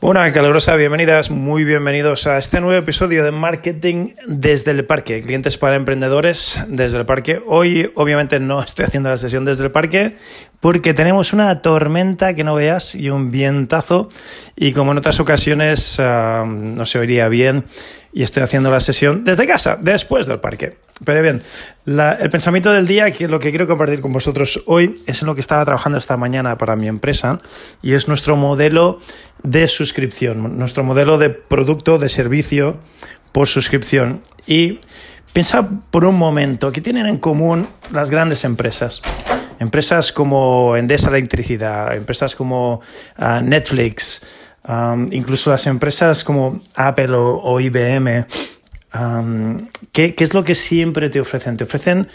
Una calurosa bienvenidas, muy bienvenidos a este nuevo episodio de Marketing desde el Parque, clientes para emprendedores desde el Parque. Hoy obviamente no estoy haciendo la sesión desde el Parque porque tenemos una tormenta que no veas y un vientazo y como en otras ocasiones uh, no se oiría bien y estoy haciendo la sesión desde casa, después del parque. Pero bien, el pensamiento del día, que lo que quiero compartir con vosotros hoy, es en lo que estaba trabajando esta mañana para mi empresa y es nuestro modelo de suscripción, nuestro modelo de producto, de servicio por suscripción. Y piensa por un momento, ¿qué tienen en común las grandes empresas? Empresas como Endesa Electricidad, empresas como uh, Netflix, incluso las empresas como Apple o, IBM. ¿qué, ¿Qué es lo que siempre te ofrecen? Te ofrecen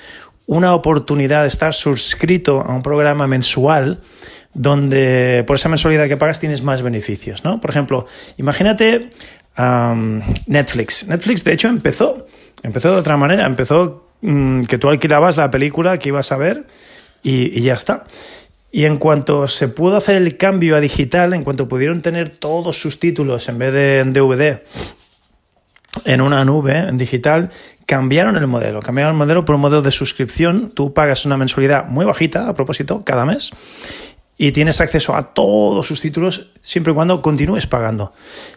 una oportunidad de estar suscrito a un programa mensual donde por esa mensualidad que pagas tienes más beneficios, ¿no? Por ejemplo, imagínate Netflix. Netflix, de hecho, empezó, empezó de otra manera. Empezó um, que tú alquilabas la película que ibas a ver y, ya está. Y en cuanto se pudo hacer el cambio a digital, en cuanto pudieron tener todos sus títulos en vez de en DVD en una nube en digital, cambiaron el modelo. Cambiaron el modelo por un modelo de suscripción. Tú pagas una mensualidad muy bajita, a propósito, cada mes. Y tienes acceso a todos sus títulos siempre y cuando continúes pagando.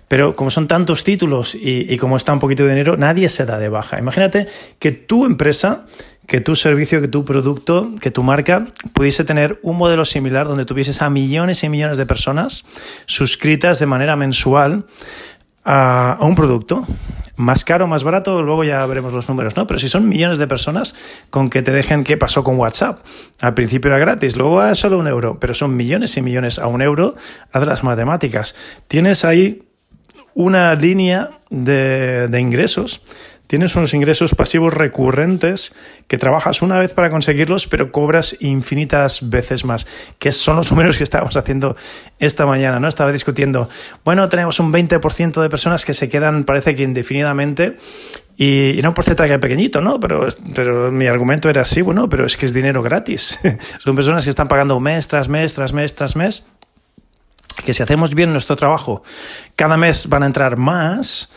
Pero como son tantos títulos y, y como está un poquito de dinero, nadie se da de baja. Imagínate que tu empresa que tu servicio, que tu producto, que tu marca pudiese tener un modelo similar donde tuvieses a millones y millones de personas suscritas de manera mensual a, un producto. Más caro, más barato, luego ya veremos los números, ¿no? Pero si son millones de personas, con que te dejen qué pasó con WhatsApp. Al principio era gratis, luego es solo un euro, pero son millones y millones a un euro, haz las matemáticas. Tienes ahí una línea de, de ingresos Tienes unos ingresos pasivos recurrentes que trabajas una vez para conseguirlos, pero cobras infinitas veces más, que son los números que estábamos haciendo esta mañana, ¿no? Estaba discutiendo, bueno, tenemos un 20% de personas que se quedan, parece que indefinidamente, y, no un porcentaje pequeñito, ¿no? Pero, pero mi argumento era así, bueno, pero es que es dinero gratis. son personas que están pagando mes tras mes, tras mes, tras mes que si hacemos bien nuestro trabajo, cada mes van a entrar más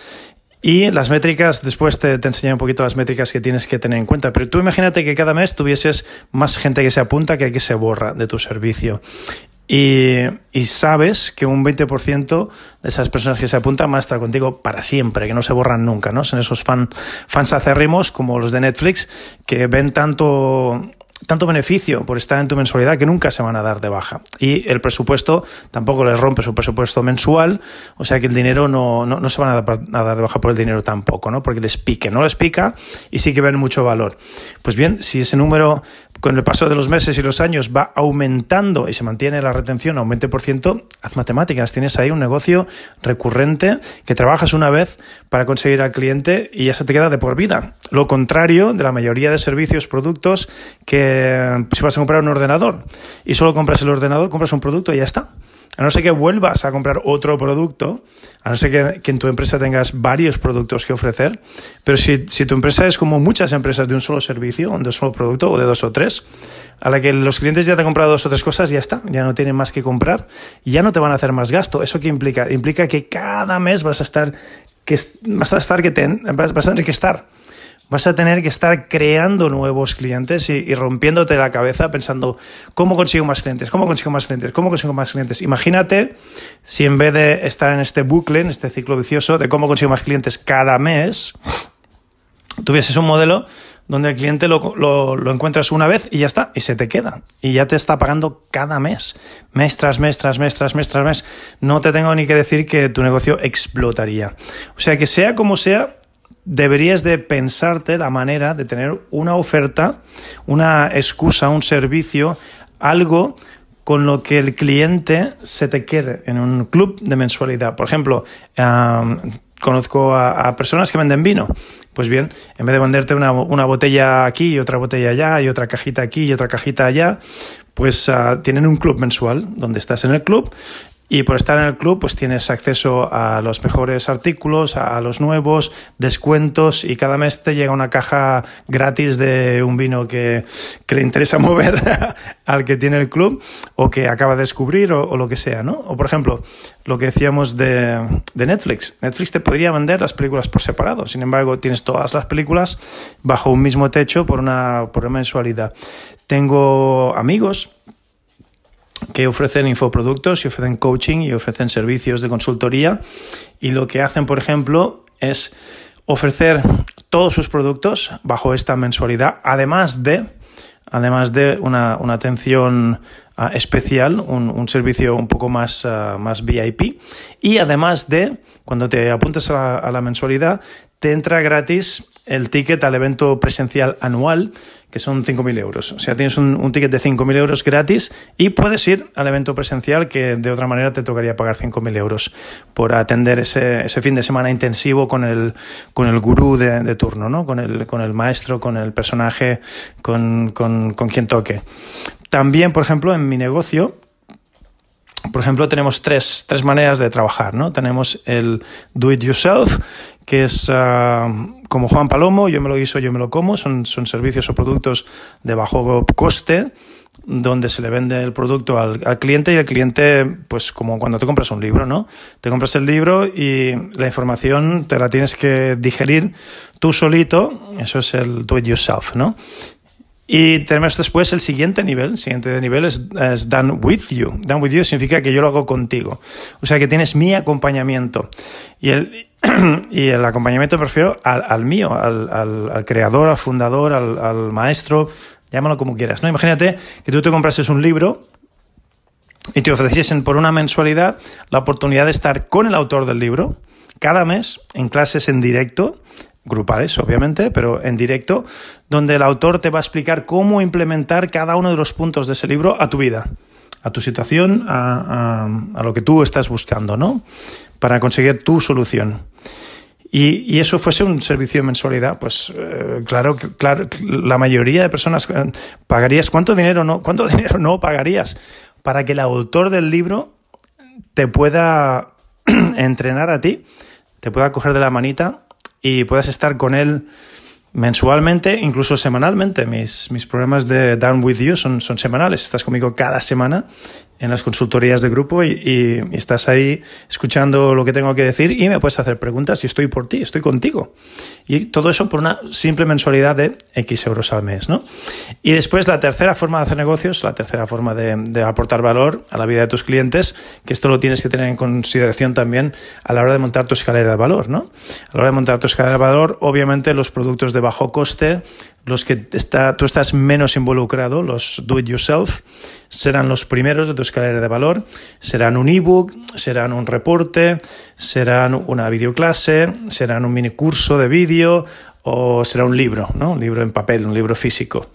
y las métricas, después te, te enseñaré un poquito las métricas que tienes que tener en cuenta. Pero tú imagínate que cada mes tuvieses más gente que se apunta que que se borra de tu servicio. Y, y, sabes que un 20% de esas personas que se apuntan van a estar contigo para siempre, que no se borran nunca, ¿no? Son esos fan, fans acérrimos como los de Netflix que ven tanto tanto beneficio por estar en tu mensualidad que nunca se van a dar de baja. Y el presupuesto tampoco les rompe su presupuesto mensual, o sea que el dinero no, no, no se van a dar, a dar, de baja por el dinero tampoco, ¿no? Porque les pique, no les pica y sí que ven mucho valor. Pues bien, si ese número con el paso de los meses y los años va aumentando y se mantiene la retención a un 20%, haz matemáticas, tienes ahí un negocio recurrente que trabajas una vez para conseguir al cliente y ya se te queda de por vida. Lo contrario de la mayoría de servicios, productos que si vas a comprar un ordenador y solo compras el ordenador, compras un producto y ya está. A no ser que vuelvas a comprar otro producto, a no ser que, que en tu empresa tengas varios productos que ofrecer, pero si, si, tu empresa es como muchas empresas de un solo servicio, de un solo producto o de dos o tres, a la que los clientes ya te han comprado dos o tres cosas, ya está, ya no tienen más que comprar, ya no te van a hacer más gasto. ¿Eso qué implica? Implica que cada mes vas a estar, que, vas a estar que vas a tener que estar vas a tener que estar creando nuevos clientes y, rompiéndote la cabeza pensando cómo consigo más clientes, cómo consigo más clientes, cómo consigo más clientes. Imagínate si en vez de estar en este bucle, en este ciclo vicioso de cómo consigo más clientes cada mes, tuvieses un modelo donde el cliente lo, lo, encuentras una vez y ya está, y se te queda. Y ya te está pagando cada mes, mes tras mes, tras mes, tras mes, tras mes. No te tengo ni que decir que tu negocio explotaría. O sea que sea como sea, deberías de pensarte la manera de tener una oferta, una excusa, un servicio, algo con lo que el cliente se te quede en un club de mensualidad. Por ejemplo, conozco a, personas que venden vino. Pues bien, en vez de venderte una, botella aquí y otra botella allá y otra cajita aquí y otra cajita allá, pues ah, tienen un club mensual donde estás en el club y por estar en el club, pues tienes acceso a los mejores artículos, a los nuevos, descuentos y cada mes te llega una caja gratis de un vino que, que le interesa mover al que tiene el club o que acaba de descubrir o, lo que sea, ¿no? O por ejemplo, lo que decíamos de, de Netflix. Netflix te podría vender las películas por separado, sin embargo, tienes todas las películas bajo un mismo techo por una, por una mensualidad. Tengo amigos que ofrecen infoproductos y ofrecen coaching y ofrecen servicios de consultoría. Y lo que hacen, por ejemplo, es ofrecer todos sus productos bajo esta mensualidad, además de, además de una, atención ah, especial, un, servicio un poco más, ah, más VIP y además de, cuando te apuntes a la mensualidad, te entra gratis el ticket al evento presencial anual, que son 5.000 euros. O sea, tienes un, ticket de 5.000 euros gratis y puedes ir al evento presencial que de otra manera te tocaría pagar 5.000 euros por atender ese, ese, fin de semana intensivo con el, con el gurú de, turno, ¿no? con, el, con el maestro, con el personaje, con, con, con quien toque. También, por ejemplo, en mi negocio, por ejemplo, tenemos tres, tres, maneras de trabajar, ¿no? Tenemos el do it yourself, que es ah, como Juan Palomo, yo me lo hizo, yo me lo como, son, son servicios o productos de bajo coste, donde se le vende el producto al, al, cliente y el cliente, pues como cuando te compras un libro, ¿no? Te compras el libro y la información te la tienes que digerir tú solito, eso es el do it yourself, ¿no? Y tenemos después el siguiente nivel. El siguiente nivel es, done with you. Done with you significa que yo lo hago contigo. O sea que tienes mi acompañamiento. Y el, y el acompañamiento prefiero al, al mío, al, al, creador, al fundador, al, maestro, llámalo como quieras. ¿no? Imagínate que tú te comprases un libro y te ofreciesen por una mensualidad la oportunidad de estar con el autor del libro cada mes en clases en directo grupales, obviamente, pero en directo, donde el autor te va a explicar cómo implementar cada uno de los puntos de ese libro a tu vida, a tu situación, a, lo que tú estás buscando, ¿no? Para conseguir tu solución. Y, eso fuese un servicio de mensualidad, pues eh, claro, claro, la mayoría de personas eh, pagarías. ¿Cuánto dinero no, cuánto dinero no pagarías para que el autor del libro te pueda entrenar a ti, te pueda coger de la manita y puedas estar con él mensualmente, incluso semanalmente. Mis, mis programas de Down With You son, son semanales. Estás conmigo cada semana en las consultorías de grupo y, estás ahí escuchando lo que tengo que decir y me puedes hacer preguntas y estoy por ti, estoy contigo. Y todo eso por una simple mensualidad de X euros al mes, ¿no? Y después la tercera forma de hacer negocios, la tercera forma de, aportar valor a la vida de tus clientes, que esto lo tienes que tener en consideración también a la hora de montar tu escalera de valor, ¿no? A la hora de montar tu escalera de valor, obviamente los productos de bajo coste, los que está, tú estás menos involucrado, los do it yourself, serán los primeros de tu escalera de valor, serán un ebook, serán un reporte, serán una videoclase, serán un mini curso de vídeo o será un libro, ¿no? un libro en papel, un libro físico.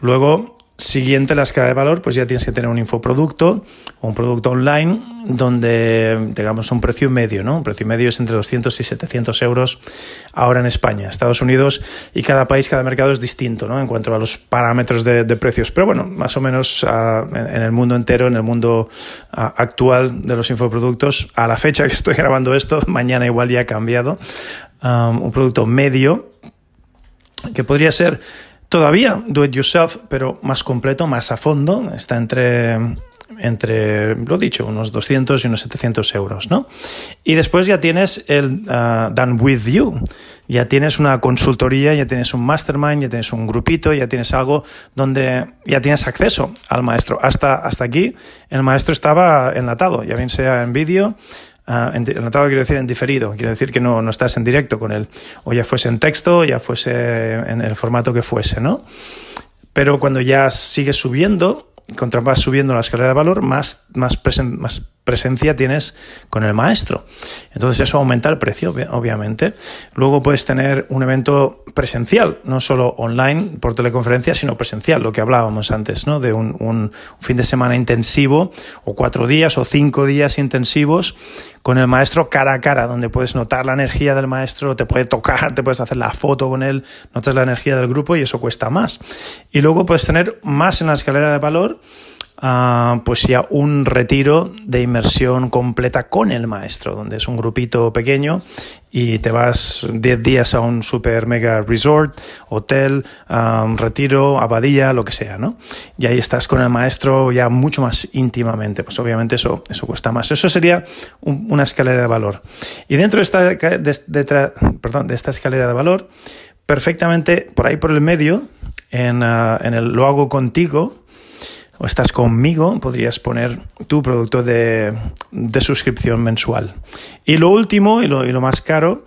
Luego Siguiente la escala de valor, pues ya tienes que tener un infoproducto o un producto online donde tengamos un precio medio, ¿no? Un precio medio es entre 200 y 700 euros ahora en España, Estados Unidos y cada país, cada mercado es distinto, ¿no? En cuanto a los parámetros de, precios. Pero bueno, más o menos ah, en, el mundo entero, en el mundo ah, actual de los infoproductos, a la fecha que estoy grabando esto, mañana igual ya ha cambiado, ah, un producto medio que podría ser Todavía do it yourself, pero más completo, más a fondo, está entre, entre lo dicho, unos 200 y unos 700 euros, ¿no? Y después ya tienes el uh, Done With You, ya tienes una consultoría, ya tienes un mastermind, ya tienes un grupito, ya tienes algo donde ya tienes acceso al maestro. Hasta, hasta aquí el maestro estaba enlatado, ya bien sea en vídeo, Uh, enlatado quiere decir en diferido, quiere decir que no, no, estás en directo con él, o ya fuese en texto, ya fuese en el formato que fuese, ¿no? Pero cuando ya sigues subiendo, contra vas subiendo la escalera de valor, más, más, más presencia tienes con el maestro. Entonces eso aumenta el precio, obviamente. Luego puedes tener un evento presencial, no solo online por teleconferencia, sino presencial, lo que hablábamos antes, ¿no? De un, un fin de semana intensivo, o cuatro días, o cinco días intensivos con el maestro cara a cara, donde puedes notar la energía del maestro, te puede tocar, te puedes hacer la foto con él, notas la energía del grupo y eso cuesta más. Y luego puedes tener más en la escalera de valor Ah, pues ya un retiro de inmersión completa con el maestro, donde es un grupito pequeño y te vas 10 días a un super mega resort, hotel, um, retiro, abadía, lo que sea, ¿no? Y ahí estás con el maestro ya mucho más íntimamente. Pues obviamente eso, eso cuesta más. Eso sería una escalera de valor. Y dentro de esta, de, perdón, de esta escalera de valor, perfectamente por ahí por el medio, en, ah, en el lo hago contigo, o estás conmigo, podrías poner tu producto de, suscripción mensual. Y lo último y lo, más caro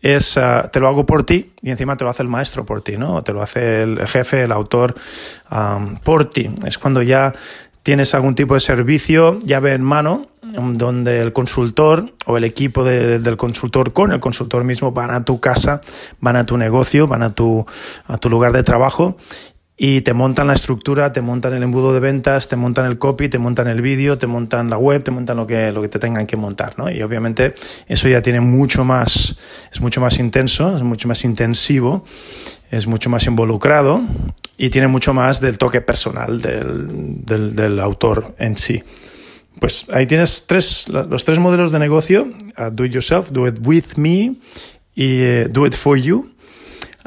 es, ah, te lo hago por ti y encima te lo hace el maestro por ti, ¿no? O te lo hace el jefe, el autor por ti. Es cuando ya tienes algún tipo de servicio llave en mano, donde el consultor o el equipo del consultor con el consultor mismo van a tu casa, van a tu negocio, van a tu, a tu lugar de trabajo y te montan la estructura, te montan el embudo de ventas, te montan el copy, te montan el vídeo, te montan la web, te montan lo que, lo que te tengan que montar, ¿no? Y obviamente eso ya tiene mucho más, es mucho más intenso, es mucho más intensivo, es mucho más involucrado y tiene mucho más del toque personal del, del, autor en sí. Pues ahí tienes tres, los tres modelos de negocio, uh, do it yourself, do it with me y uh, do it for you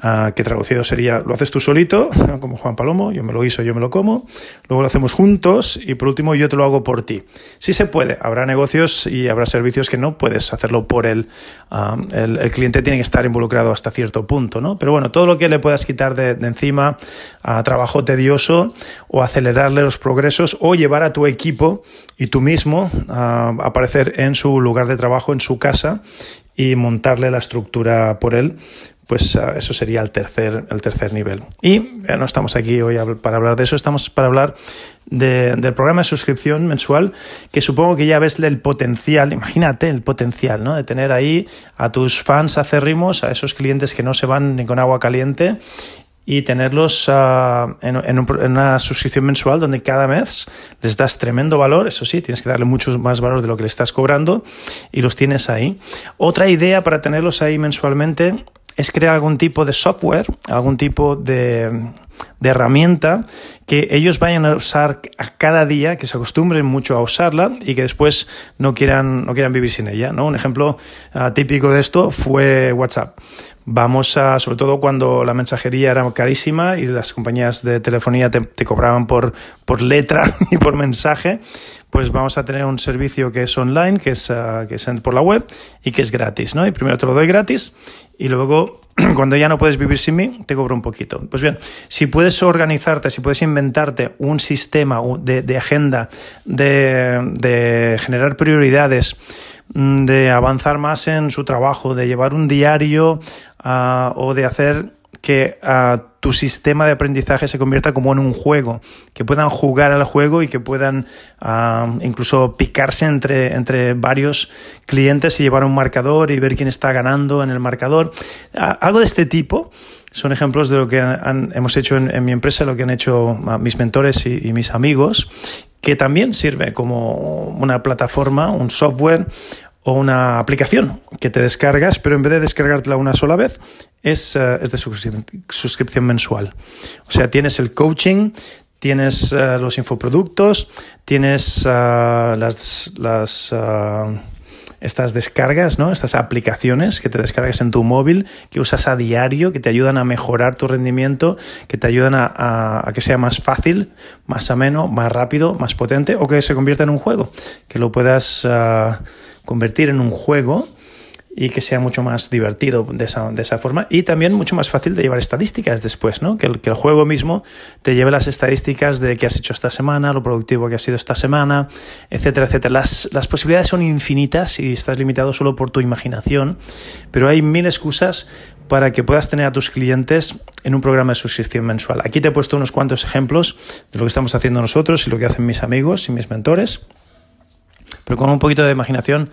Ah, que traducido sería, lo haces tú solito, como Juan Palomo, yo me lo hizo, yo me lo como, luego lo hacemos juntos y por último yo te lo hago por ti. Sí se puede, habrá negocios y habrá servicios que no puedes hacerlo por él, ah, el, cliente tiene que estar involucrado hasta cierto punto, ¿no? Pero bueno, todo lo que le puedas quitar de, encima a trabajo tedioso o acelerarle los progresos o llevar a tu equipo y tú mismo a aparecer en su lugar de trabajo, en su casa y montarle la estructura por él, pues ah, eso sería el tercer, el tercer nivel. Y no estamos aquí hoy para hablar de eso, estamos para hablar del programa de suscripción mensual, que supongo que ya ves el potencial, imagínate el potencial, ¿no? De tener ahí a tus fans acérrimos, a esos clientes que no se van ni con agua caliente y tenerlos ah, en, una suscripción mensual donde cada mes les das tremendo valor, eso sí, tienes que darle mucho más valor de lo que le estás cobrando y los tienes ahí. Otra idea para tenerlos ahí mensualmente es crear algún tipo de software, algún tipo de, herramienta que ellos vayan a usar a cada día, que se acostumbren mucho a usarla y que después no quieran, no quieran vivir sin ella. ¿no? Un ejemplo ah, típico de esto fue WhatsApp. Vamos a, sobre todo cuando la mensajería era carísima y las compañías de telefonía te, te cobraban por, por letra y por mensaje, pues vamos a tener un servicio que es online, que es, ah, que es por la web y que es gratis, ¿no? Y primero te lo doy gratis y luego cuando ya no puedes vivir sin mí, te cobro un poquito. Pues bien, si puedes organizarte, si puedes inventarte un sistema de, agenda, de, de generar prioridades, mm, de avanzar más en su trabajo, de llevar un diario uh, o de hacer que uh, tu sistema de aprendizaje se convierta como en un juego, que puedan jugar al juego y que puedan uh, incluso picarse entre, entre varios clientes y llevar un marcador y ver quién está ganando en el marcador. algo de este tipo son ejemplos de lo que han, hemos hecho en, mi empresa, lo que han hecho mis mentores y, y mis amigos, que también sirve como una plataforma, un software o una aplicación que te descargas, pero en vez de descargártela una sola vez, es, eh, es de suscripción, mensual. O sea, tienes el coaching, tienes eh, los infoproductos, tienes eh, las, las estas descargas, ¿no? Estas aplicaciones que te descargas en tu móvil, que usas a diario, que te ayudan a mejorar tu rendimiento, que te ayudan a, que sea más fácil, más ameno, más rápido, más potente, o que se convierta en un juego, que lo puedas convertir en un juego y que sea mucho más divertido de esa, de esa, forma y también mucho más fácil de llevar estadísticas después, ¿no? Que el, juego mismo te lleve las estadísticas de qué has hecho esta semana, lo productivo que has sido esta semana, etcétera, etcétera. Las, las posibilidades son infinitas y estás limitado solo por tu imaginación, pero hay mil excusas para que puedas tener a tus clientes en un programa de suscripción mensual. Aquí te he puesto unos cuantos ejemplos de lo que estamos haciendo nosotros y lo que hacen mis amigos y mis mentores pero con un poquito de imaginación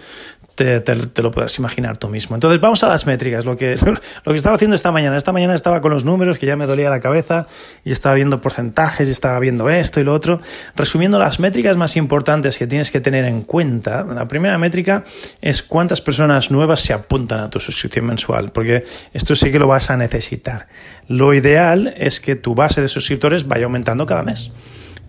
te, lo podrás imaginar tú mismo. Entonces vamos a las métricas, lo que, lo que estaba haciendo esta mañana. Esta mañana estaba con los números que ya me dolía la cabeza y estaba viendo porcentajes y estaba viendo esto y lo otro. Resumiendo las métricas más importantes que tienes que tener en cuenta, la primera métrica es cuántas personas nuevas se apuntan a tu suscripción mensual, porque esto sí que lo vas a necesitar. Lo ideal es que tu base de suscriptores vaya aumentando cada mes.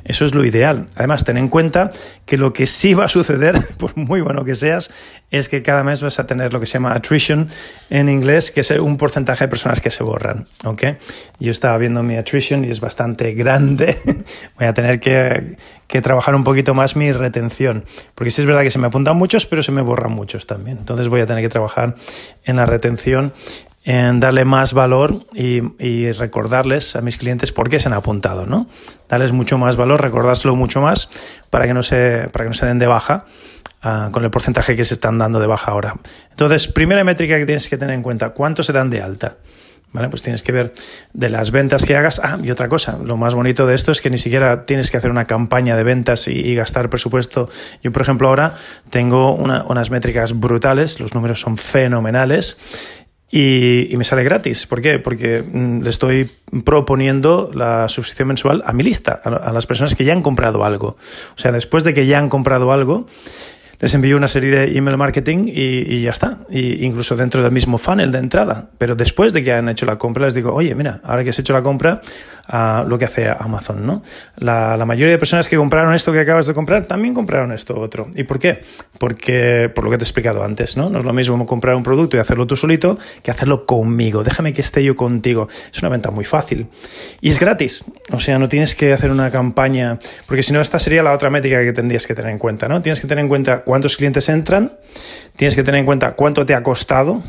Eso es lo ideal. Además, ten en cuenta que lo que sí va a suceder, por muy bueno que seas, es que cada mes vas a tener lo que se llama attrition en inglés, que es un porcentaje de personas que se borran. ¿ok? Yo estaba viendo mi attrition y es bastante grande. Voy a tener que, trabajar un poquito más mi retención. Porque sí es verdad que se me apuntan muchos, pero se me borran muchos también. Entonces voy a tener que trabajar en la retención en darle más valor y, recordarles a mis clientes por qué se han apuntado, ¿no? Darles mucho más valor, recordárselo mucho más para que no se, para que no se den de baja ah, con el porcentaje que se están dando de baja ahora. Entonces, primera métrica que tienes que tener en cuenta, ¿cuánto se dan de alta? ¿Vale? Pues tienes que ver de las ventas que hagas. Ah, y otra cosa, lo más bonito de esto es que ni siquiera tienes que hacer una campaña de ventas y, gastar presupuesto. Yo, por ejemplo, ahora tengo unas métricas brutales, los números son fenomenales y, me sale gratis. ¿Por qué? Porque mm, le estoy proponiendo la suscripción mensual a mi lista, a, las personas que ya han comprado algo. O sea, después de que ya han comprado algo, les envío una serie de email marketing y, ya está. Y incluso dentro del mismo funnel de entrada. Pero después de que han hecho la compra, les digo, oye, mira, ahora que has hecho la compra, uh, lo que hace Amazon, ¿no? La, la, mayoría de personas que compraron esto que acabas de comprar también compraron esto otro. ¿Y por qué? Porque, por lo que te he explicado antes, ¿no? No es lo mismo comprar un producto y hacerlo tú solito que hacerlo conmigo. Déjame que esté yo contigo. Es una venta muy fácil. Y es gratis. O sea, no tienes que hacer una campaña, porque si no, esta sería la otra métrica que tendrías que tener en cuenta, ¿no? Tienes que tener en cuenta cuántos clientes entran, tienes que tener en cuenta cuánto te ha costado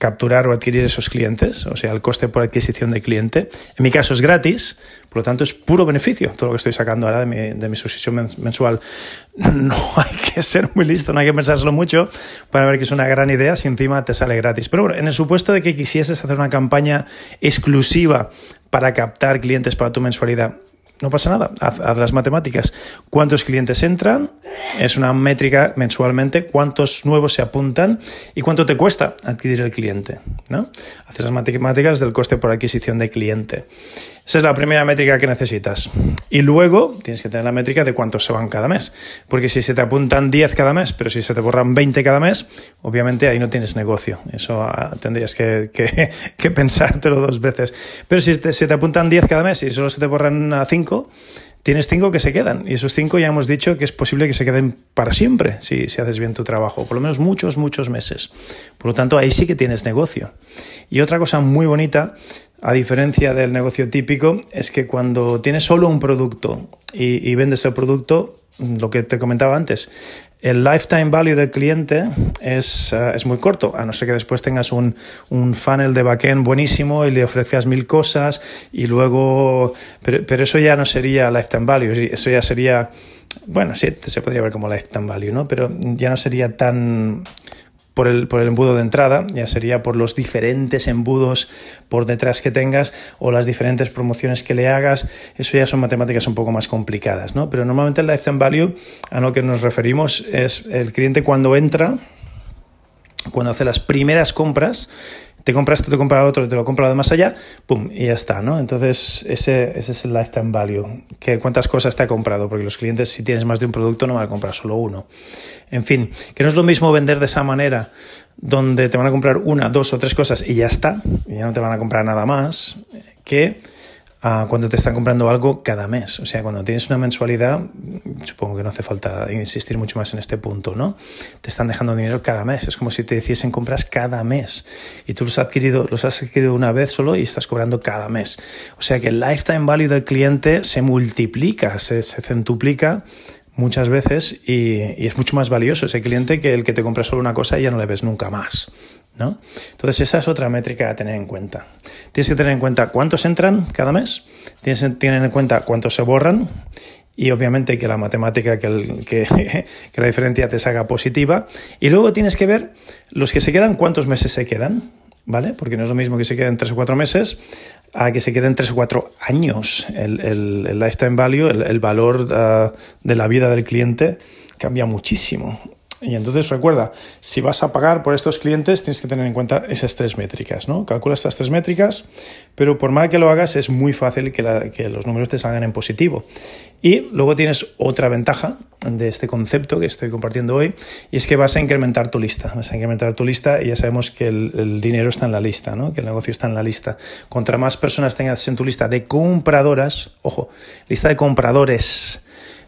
capturar o adquirir esos clientes, o sea, el coste por adquisición de cliente. En mi caso es gratis, por lo tanto es puro beneficio todo lo que estoy sacando ahora de mi, de mi suscripción mensual. No hay que ser muy listo, no hay que pensárselo mucho para ver que es una gran idea si encima te sale gratis. Pero bueno, en el supuesto de que quisieses hacer una campaña exclusiva para captar clientes para tu mensualidad, no pasa nada, haz, las matemáticas. ¿Cuántos clientes entran? Es una métrica mensualmente. ¿Cuántos nuevos se apuntan? ¿Y cuánto te cuesta adquirir el cliente? ¿no? Haces las matemáticas del coste por adquisición de cliente. Esa es la primera métrica que necesitas. Y luego tienes que tener la métrica de cuántos se van cada mes. Porque si se te apuntan 10 cada mes, pero si se te borran 20 cada mes, obviamente ahí no tienes negocio. Eso ah, tendrías que, que, pensártelo dos veces. Pero si se te apuntan 10 cada mes y solo se te borran 5, tienes 5 que se quedan. Y esos 5 ya hemos dicho que es posible que se queden para siempre si, si haces bien tu trabajo. Por lo menos muchos, muchos meses. Por lo tanto, ahí sí que tienes negocio. Y otra cosa muy bonita a diferencia del negocio típico, es que cuando tienes solo un producto y, vendes el producto, lo que te comentaba antes, el lifetime value del cliente es, eh, es, muy corto, a no ser que después tengas un, un, funnel de backend buenísimo y le ofrezcas mil cosas y luego... Pero, pero, eso ya no sería lifetime value, eso ya sería... Bueno, sí, se podría ver como lifetime value, ¿no? Pero ya no sería tan por el, por el embudo de entrada, ya sería por los diferentes embudos por detrás que tengas o las diferentes promociones que le hagas, eso ya son matemáticas un poco más complicadas, ¿no? Pero normalmente el lifetime value a lo que nos referimos es el cliente cuando entra, cuando hace las primeras compras, te compras esto, te compra otro, te lo compra de más allá, pum, y ya está, ¿no? Entonces, ese, ese es el lifetime value, que cuántas cosas te ha comprado, porque los clientes, si tienes más de un producto, no van a comprar solo uno. En fin, que no es lo mismo vender de esa manera, donde te van a comprar una, dos o tres cosas y ya está, y ya no te van a comprar nada más, que cuando te están comprando algo cada mes. O sea, cuando tienes una mensualidad, supongo que no hace falta insistir mucho más en este punto, ¿no? Te están dejando dinero cada mes. Es como si te hiciesen compras cada mes. Y tú los has adquirido, los has adquirido una vez solo y estás cobrando cada mes. O sea que el lifetime value del cliente se multiplica, se, se centuplica muchas veces y, y, es mucho más valioso ese cliente que el que te compra solo una cosa y ya no le ves nunca más. ¿No? Entonces esa es otra métrica a tener en cuenta. Tienes que tener en cuenta cuántos entran cada mes, tienes que tener en cuenta cuántos se borran y obviamente que la matemática, que, que, la diferencia te salga positiva. Y luego tienes que ver los que se quedan, cuántos meses se quedan. ¿vale? Porque no es lo mismo que se queden tres o cuatro meses a que se queden tres o cuatro años. El, lifetime value, el, valor uh, de la vida del cliente cambia muchísimo. Y entonces recuerda, si vas a pagar por estos clientes, tienes que tener en cuenta esas tres métricas, ¿no? Calcula estas tres métricas, pero por mal que lo hagas, es muy fácil que, los números te salgan en positivo. Y luego tienes otra ventaja de este concepto que estoy compartiendo hoy, y es que vas a incrementar tu lista. Vas a incrementar tu lista y ya sabemos que el, el dinero está en la lista, ¿no? que el negocio está en la lista. Contra más personas tengas en tu lista de compradoras, ojo, lista de compradores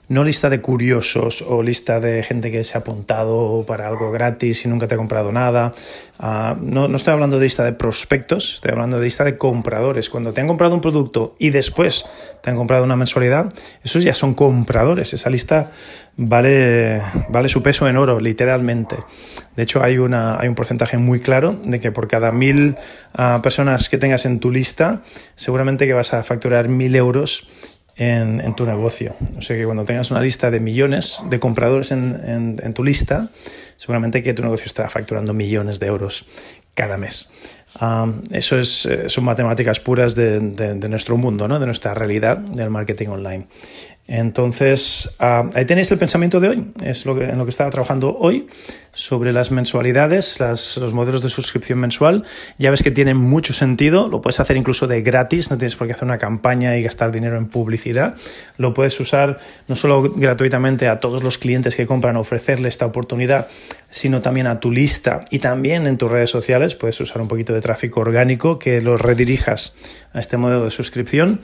no lista de curiosos o lista de gente que se ha apuntado para algo gratis y nunca te ha comprado nada. Ah, no, estoy hablando de lista de prospectos, estoy hablando de lista de compradores. Cuando te han comprado un producto y después te han comprado una mensualidad, esos ya son compradores. Esa lista vale, vale su peso en oro, literalmente. De hecho, hay, una, hay un porcentaje muy claro de que por cada mil ah, personas que tengas en tu lista, seguramente que vas a facturar mil euros en, tu negocio. O sea que cuando tengas una lista de millones de compradores en, tu lista, seguramente que tu negocio estará facturando millones de euros cada mes. eso es, eh, son matemáticas puras de, de, nuestro mundo, ¿no? de nuestra realidad del marketing online. Entonces, ah, ahí tenéis el pensamiento de hoy, es lo que, en lo que estaba trabajando hoy, sobre las mensualidades, los modelos de suscripción mensual. Ya ves que tienen mucho sentido, lo puedes hacer incluso de gratis, no tienes por qué hacer una campaña y gastar dinero en publicidad. Lo puedes usar no solo gratuitamente a todos los clientes que compran, ofrecerle esta oportunidad, sino también a tu lista y también en tus redes sociales. Puedes usar un poquito de tráfico orgánico que lo redirijas a este modelo de suscripción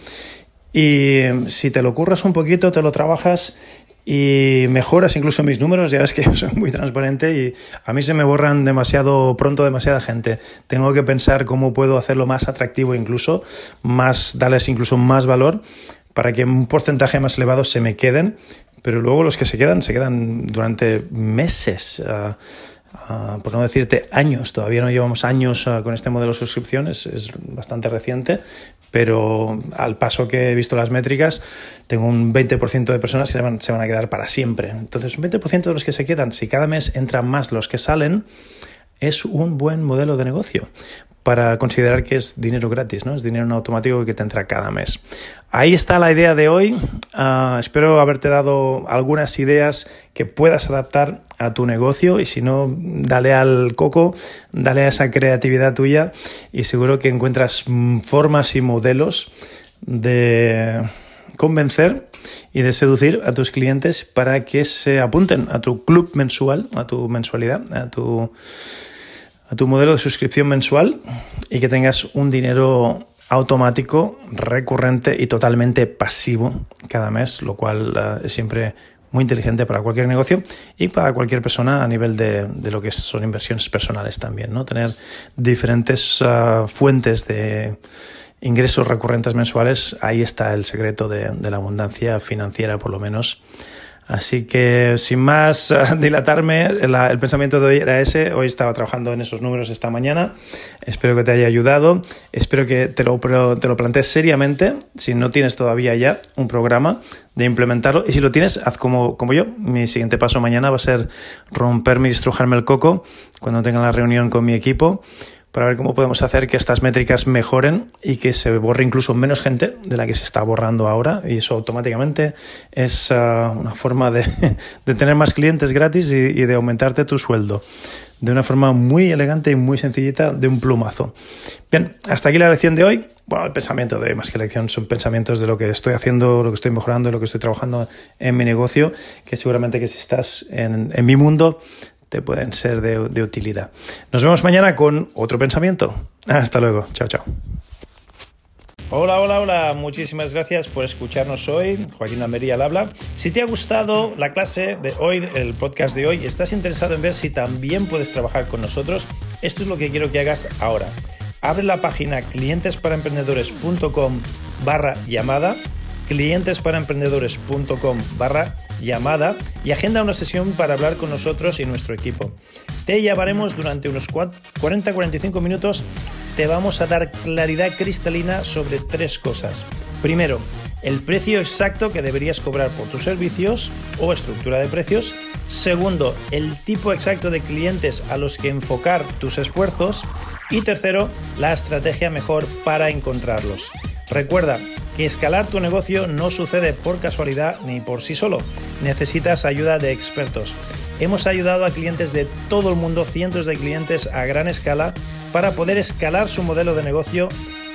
y si te lo curras un poquito, te lo trabajas y mejoras incluso mis números, ya ves que yo soy muy transparente y a mí se me borran demasiado pronto demasiada gente. Tengo que pensar cómo puedo hacerlo más atractivo incluso, más darles incluso más valor para que un porcentaje más elevado se me queden, pero luego los que se quedan se quedan durante meses. Ah, Ah, por no decirte años, todavía no llevamos años ah, con este modelo de suscripción, es, bastante reciente, pero al paso que he visto las métricas, tengo un 20% de personas que se van, se van a quedar para siempre. Entonces, un 20% de los que se quedan, si cada mes entran más los que salen, es un buen modelo de negocio para considerar que es dinero gratis, ¿no? Es dinero automático que te entra cada mes. Ahí está la idea de hoy. Ah, espero haberte dado algunas ideas que puedas adaptar a tu negocio y si no, dale al coco, dale a esa creatividad tuya y seguro que encuentras mm, formas y modelos de convencer y de seducir a tus clientes para que se apunten a tu club mensual, a tu mensualidad, a tu a tu modelo de suscripción mensual y que tengas un dinero automático, recurrente y totalmente pasivo cada mes, lo cual eh, es siempre muy inteligente para cualquier negocio y para cualquier persona a nivel de, lo que son inversiones personales también, ¿no? Tener diferentes eh, fuentes de ingresos recurrentes mensuales, ahí está el secreto de, de la abundancia financiera, por lo menos Así que sin más dilatarme, el pensamiento de hoy era ese. Hoy estaba trabajando en esos números esta mañana. Espero que te haya ayudado. Espero que te lo, te lo plantees seriamente. Si no tienes todavía ya un programa de implementarlo. Y si lo tienes, haz como, como yo. Mi siguiente paso mañana va a ser romperme y estrujarme el coco cuando tenga la reunión con mi equipo para ver cómo podemos hacer que estas métricas mejoren y que se borre incluso menos gente de la que se está borrando ahora. Y eso automáticamente es ah, una forma de, tener más clientes gratis y, de aumentarte tu sueldo de una forma muy elegante y muy sencillita de un plumazo. Bien, hasta aquí la lección de hoy. Bueno, el pensamiento de más que lección son pensamientos de lo que estoy haciendo, lo que estoy mejorando, lo que estoy trabajando en mi negocio, que seguramente que si estás en, en mi mundo te pueden ser de, utilidad. Nos vemos mañana con otro pensamiento. Hasta luego. Chao, chao. Hola, hola, hola. Muchísimas gracias por escucharnos hoy. Joaquín Almería al habla. Si te ha gustado la clase de hoy, el podcast de hoy, estás interesado en ver si también puedes trabajar con nosotros, esto es lo que quiero que hagas ahora. Abre la página clientesparaemprendedores.com barra llamada clientesparaemprendedores.com barra llamada y agenda una sesión para hablar con nosotros y nuestro equipo. Te llamaremos durante unos 40-45 minutos. Te vamos a dar claridad cristalina sobre tres cosas. Primero, el precio exacto que deberías cobrar por tus servicios o estructura de precios. Segundo, el tipo exacto de clientes a los que enfocar tus esfuerzos. Y tercero, la estrategia mejor para encontrarlos. Recuerda que escalar tu negocio no sucede por casualidad ni por sí solo. Necesitas ayuda de expertos. Hemos ayudado a clientes de todo el mundo, cientos de clientes a gran escala, para poder escalar su modelo de negocio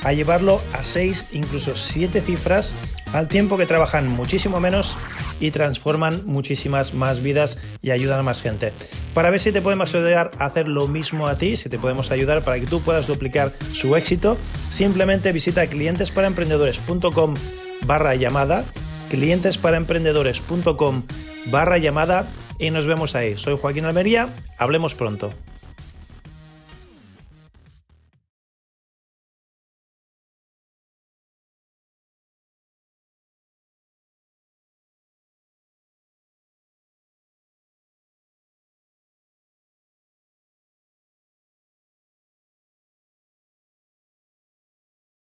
a llevarlo a 6, incluso 7 cifras, al tiempo que trabajan muchísimo menos y transforman muchísimas más vidas y ayudan a más gente. Para ver si te podemos ayudar a hacer lo mismo a ti, si te podemos ayudar para que tú puedas duplicar su éxito, simplemente visita clientesparaemprendedores.com barra llamada, clientesparaemprendedores.com barra llamada y nos vemos ahí. Soy Joaquín Almería, hablemos pronto.